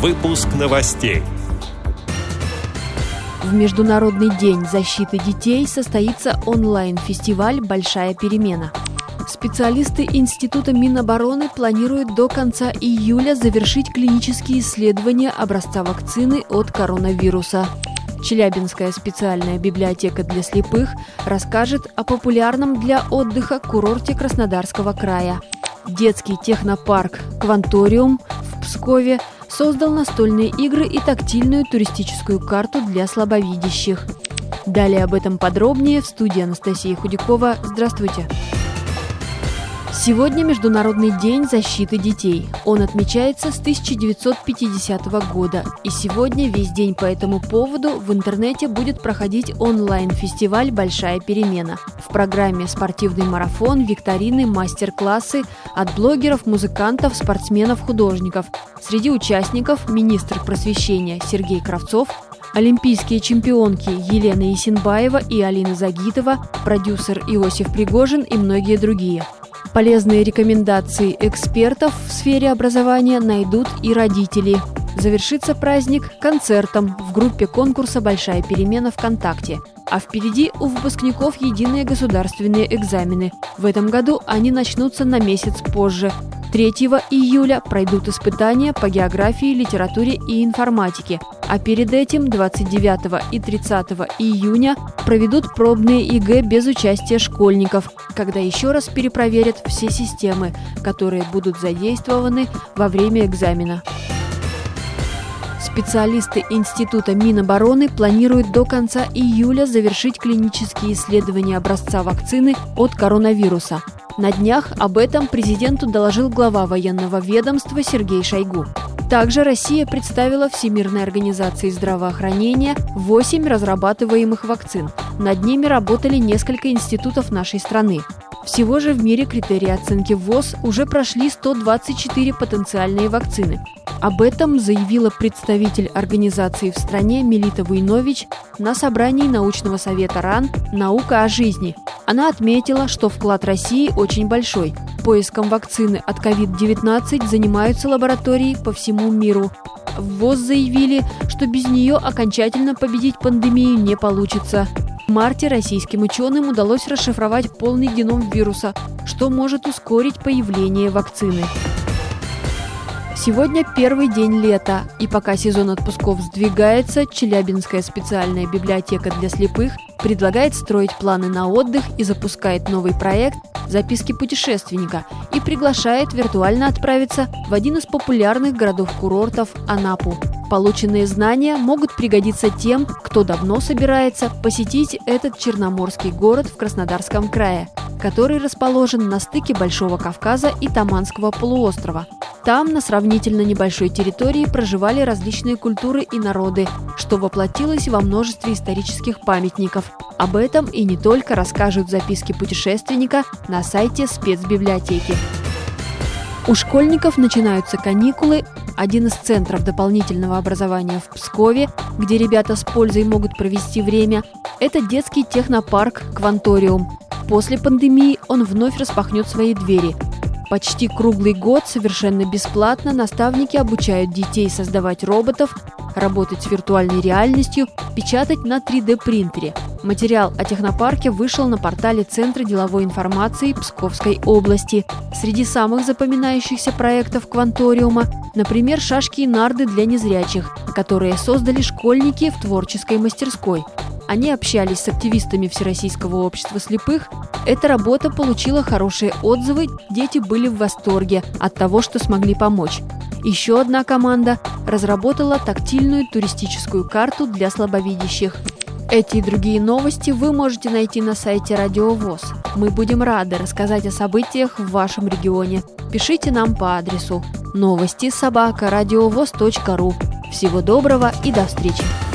Выпуск новостей. В Международный день защиты детей состоится онлайн-фестиваль «Большая перемена». Специалисты Института Минобороны планируют до конца июля завершить клинические исследования образца вакцины от коронавируса. Челябинская специальная библиотека для слепых расскажет о популярном для отдыха курорте Краснодарского края. Детский технопарк «Кванториум» в Пскове создал настольные игры и тактильную туристическую карту для слабовидящих. Далее об этом подробнее в студии Анастасии Худякова. Здравствуйте! Сегодня Международный день защиты детей. Он отмечается с 1950 года. И сегодня весь день по этому поводу в интернете будет проходить онлайн-фестиваль «Большая перемена». В программе спортивный марафон, викторины, мастер-классы от блогеров, музыкантов, спортсменов, художников. Среди участников министр просвещения Сергей Кравцов, Олимпийские чемпионки Елена Исенбаева и Алина Загитова, продюсер Иосиф Пригожин и многие другие – Полезные рекомендации экспертов в сфере образования найдут и родители. Завершится праздник концертом в группе конкурса «Большая перемена ВКонтакте». А впереди у выпускников единые государственные экзамены. В этом году они начнутся на месяц позже. 3 июля пройдут испытания по географии, литературе и информатике, а перед этим 29 и 30 июня проведут пробные ЕГЭ без участия школьников, когда еще раз перепроверят все системы, которые будут задействованы во время экзамена. Специалисты Института Минобороны планируют до конца июля завершить клинические исследования образца вакцины от коронавируса. На днях об этом президенту доложил глава военного ведомства Сергей Шойгу. Также Россия представила Всемирной организации здравоохранения 8 разрабатываемых вакцин. Над ними работали несколько институтов нашей страны. Всего же в мире критерии оценки ВОЗ уже прошли 124 потенциальные вакцины. Об этом заявила представитель организации в стране Мелита Войнович на собрании научного совета РАН «Наука о жизни». Она отметила, что вклад России очень большой. Поиском вакцины от COVID-19 занимаются лаборатории по всему миру. В ВОЗ заявили, что без нее окончательно победить пандемию не получится. В марте российским ученым удалось расшифровать полный геном вируса, что может ускорить появление вакцины. Сегодня первый день лета, и пока сезон отпусков сдвигается, Челябинская специальная библиотека для слепых предлагает строить планы на отдых и запускает новый проект «Записки путешественника» и приглашает виртуально отправиться в один из популярных городов-курортов – Анапу. Полученные знания могут пригодиться тем, кто давно собирается посетить этот черноморский город в Краснодарском крае, который расположен на стыке Большого Кавказа и Таманского полуострова – там, на сравнительно небольшой территории, проживали различные культуры и народы, что воплотилось во множестве исторических памятников. Об этом и не только расскажут записки путешественника на сайте спецбиблиотеки. У школьников начинаются каникулы. Один из центров дополнительного образования в Пскове, где ребята с пользой могут провести время, это детский технопарк «Кванториум». После пандемии он вновь распахнет свои двери – Почти круглый год совершенно бесплатно наставники обучают детей создавать роботов, работать с виртуальной реальностью, печатать на 3D-принтере. Материал о технопарке вышел на портале Центра деловой информации Псковской области. Среди самых запоминающихся проектов Кванториума, например, шашки и нарды для незрячих, которые создали школьники в творческой мастерской – они общались с активистами Всероссийского общества слепых. Эта работа получила хорошие отзывы, дети были в восторге от того, что смогли помочь. Еще одна команда разработала тактильную туристическую карту для слабовидящих. Эти и другие новости вы можете найти на сайте Радио ВОЗ. Мы будем рады рассказать о событиях в вашем регионе. Пишите нам по адресу новости собака ру. Всего доброго и до встречи!